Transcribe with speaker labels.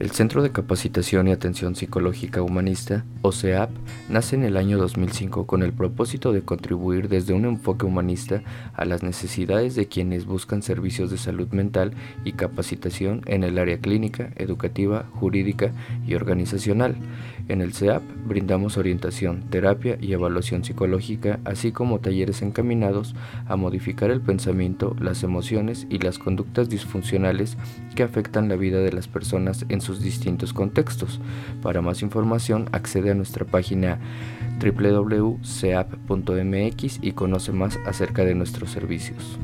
Speaker 1: El Centro de Capacitación y Atención Psicológica Humanista, o CEAP, nace en el año 2005 con el propósito de contribuir desde un enfoque humanista a las necesidades de quienes buscan servicios de salud mental y capacitación en el área clínica, educativa, jurídica y organizacional. En el CEAP brindamos orientación, terapia y evaluación psicológica, así como talleres encaminados a modificar el pensamiento, las emociones y las conductas disfuncionales que afectan la vida de las personas en su distintos contextos. Para más información accede a nuestra página www.ceap.mx y conoce más acerca de nuestros servicios.